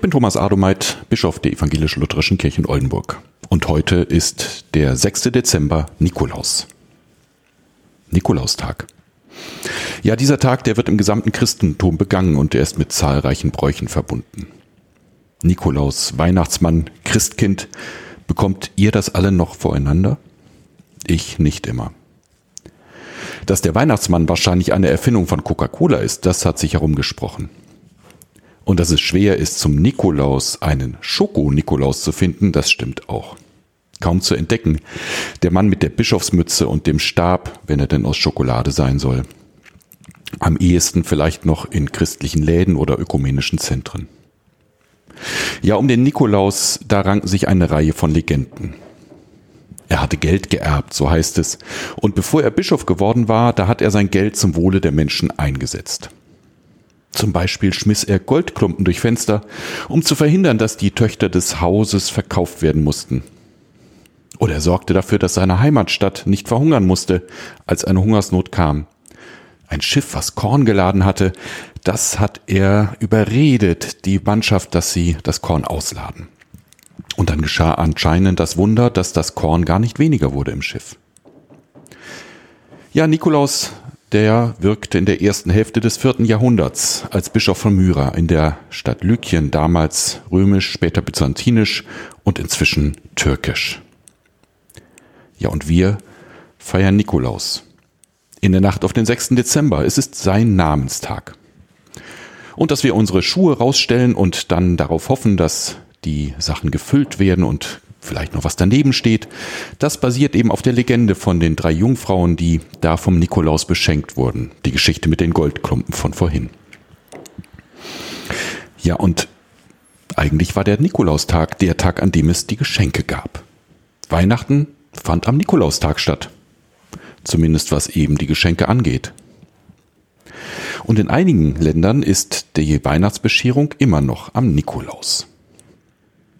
bin Thomas Adomeit, Bischof der Evangelisch-Lutherischen Kirche in Oldenburg. Und heute ist der 6. Dezember Nikolaus. Nikolaustag. Ja, dieser Tag, der wird im gesamten Christentum begangen und er ist mit zahlreichen Bräuchen verbunden. Nikolaus, Weihnachtsmann, Christkind, bekommt ihr das alle noch voreinander? Ich nicht immer. Dass der Weihnachtsmann wahrscheinlich eine Erfindung von Coca-Cola ist, das hat sich herumgesprochen. Und dass es schwer ist, zum Nikolaus einen Schoko-Nikolaus zu finden, das stimmt auch. Kaum zu entdecken. Der Mann mit der Bischofsmütze und dem Stab, wenn er denn aus Schokolade sein soll. Am ehesten vielleicht noch in christlichen Läden oder ökumenischen Zentren. Ja, um den Nikolaus, da ranken sich eine Reihe von Legenden. Er hatte Geld geerbt, so heißt es. Und bevor er Bischof geworden war, da hat er sein Geld zum Wohle der Menschen eingesetzt. Zum Beispiel schmiss er Goldklumpen durch Fenster, um zu verhindern, dass die Töchter des Hauses verkauft werden mussten. Oder er sorgte dafür, dass seine Heimatstadt nicht verhungern musste, als eine Hungersnot kam. Ein Schiff, was Korn geladen hatte, das hat er überredet, die Mannschaft, dass sie das Korn ausladen. Und dann geschah anscheinend das Wunder, dass das Korn gar nicht weniger wurde im Schiff. Ja, Nikolaus, der wirkte in der ersten Hälfte des vierten Jahrhunderts als Bischof von Myra in der Stadt Lykien, damals römisch, später byzantinisch und inzwischen türkisch. Ja, und wir feiern Nikolaus. In der Nacht auf den 6. Dezember. Es ist sein Namenstag. Und dass wir unsere Schuhe rausstellen und dann darauf hoffen, dass die Sachen gefüllt werden und vielleicht noch was daneben steht. Das basiert eben auf der Legende von den drei Jungfrauen, die da vom Nikolaus beschenkt wurden. Die Geschichte mit den Goldklumpen von vorhin. Ja, und eigentlich war der Nikolaustag der Tag, an dem es die Geschenke gab. Weihnachten fand am Nikolaustag statt. Zumindest was eben die Geschenke angeht. Und in einigen Ländern ist die Weihnachtsbescherung immer noch am Nikolaus.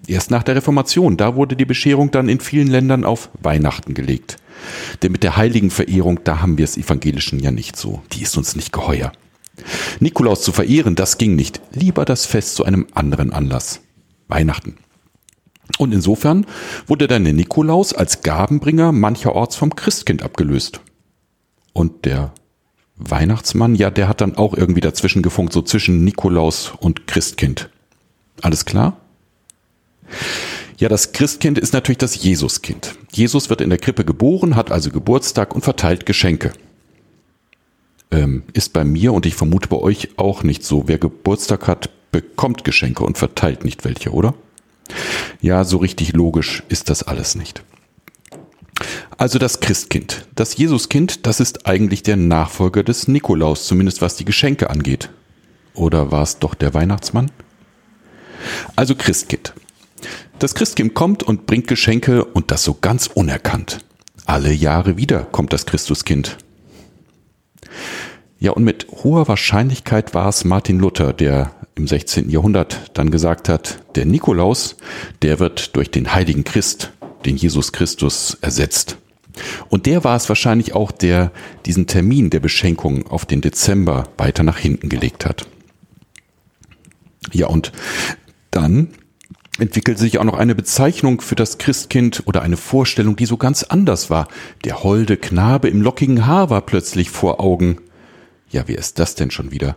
Erst nach der Reformation, da wurde die Bescherung dann in vielen Ländern auf Weihnachten gelegt. Denn mit der heiligen Verehrung, da haben wir es Evangelischen ja nicht so. Die ist uns nicht geheuer. Nikolaus zu verehren, das ging nicht. Lieber das Fest zu einem anderen Anlass. Weihnachten. Und insofern wurde dann der Nikolaus als Gabenbringer mancherorts vom Christkind abgelöst. Und der Weihnachtsmann, ja, der hat dann auch irgendwie dazwischen gefunkt, so zwischen Nikolaus und Christkind. Alles klar? Ja, das Christkind ist natürlich das Jesuskind. Jesus wird in der Krippe geboren, hat also Geburtstag und verteilt Geschenke. Ähm, ist bei mir und ich vermute bei euch auch nicht so. Wer Geburtstag hat, bekommt Geschenke und verteilt nicht welche, oder? Ja, so richtig logisch ist das alles nicht. Also das Christkind, das Jesuskind, das ist eigentlich der Nachfolger des Nikolaus, zumindest was die Geschenke angeht. Oder war es doch der Weihnachtsmann? Also Christkind. Das Christkind kommt und bringt Geschenke und das so ganz unerkannt. Alle Jahre wieder kommt das Christuskind. Ja, und mit hoher Wahrscheinlichkeit war es Martin Luther, der im 16. Jahrhundert dann gesagt hat, der Nikolaus, der wird durch den heiligen Christ, den Jesus Christus, ersetzt. Und der war es wahrscheinlich auch, der diesen Termin der Beschenkung auf den Dezember weiter nach hinten gelegt hat. Ja, und dann entwickelte sich auch noch eine Bezeichnung für das Christkind oder eine Vorstellung, die so ganz anders war. Der holde Knabe im lockigen Haar war plötzlich vor Augen. Ja, wie ist das denn schon wieder?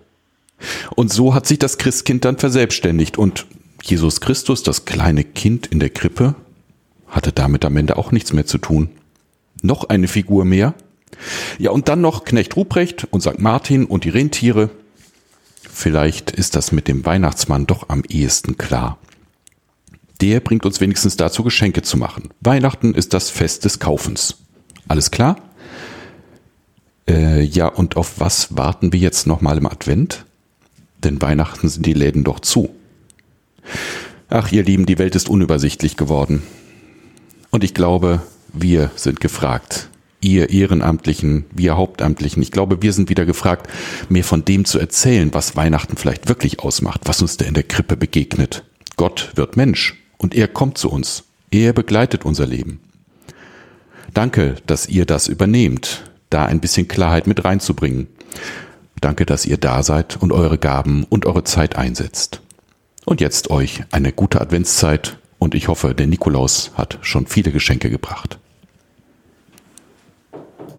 Und so hat sich das Christkind dann verselbstständigt und Jesus Christus, das kleine Kind in der Krippe, hatte damit am Ende auch nichts mehr zu tun. Noch eine Figur mehr. Ja, und dann noch Knecht Ruprecht und St. Martin und die Rentiere. Vielleicht ist das mit dem Weihnachtsmann doch am ehesten klar der bringt uns wenigstens dazu, Geschenke zu machen. Weihnachten ist das Fest des Kaufens. Alles klar? Äh, ja, und auf was warten wir jetzt nochmal im Advent? Denn Weihnachten sind die Läden doch zu. Ach, ihr Lieben, die Welt ist unübersichtlich geworden. Und ich glaube, wir sind gefragt. Ihr Ehrenamtlichen, wir Hauptamtlichen. Ich glaube, wir sind wieder gefragt, mehr von dem zu erzählen, was Weihnachten vielleicht wirklich ausmacht, was uns da in der Krippe begegnet. Gott wird Mensch. Und er kommt zu uns. Er begleitet unser Leben. Danke, dass ihr das übernehmt, da ein bisschen Klarheit mit reinzubringen. Danke, dass ihr da seid und eure Gaben und eure Zeit einsetzt. Und jetzt euch eine gute Adventszeit und ich hoffe, der Nikolaus hat schon viele Geschenke gebracht.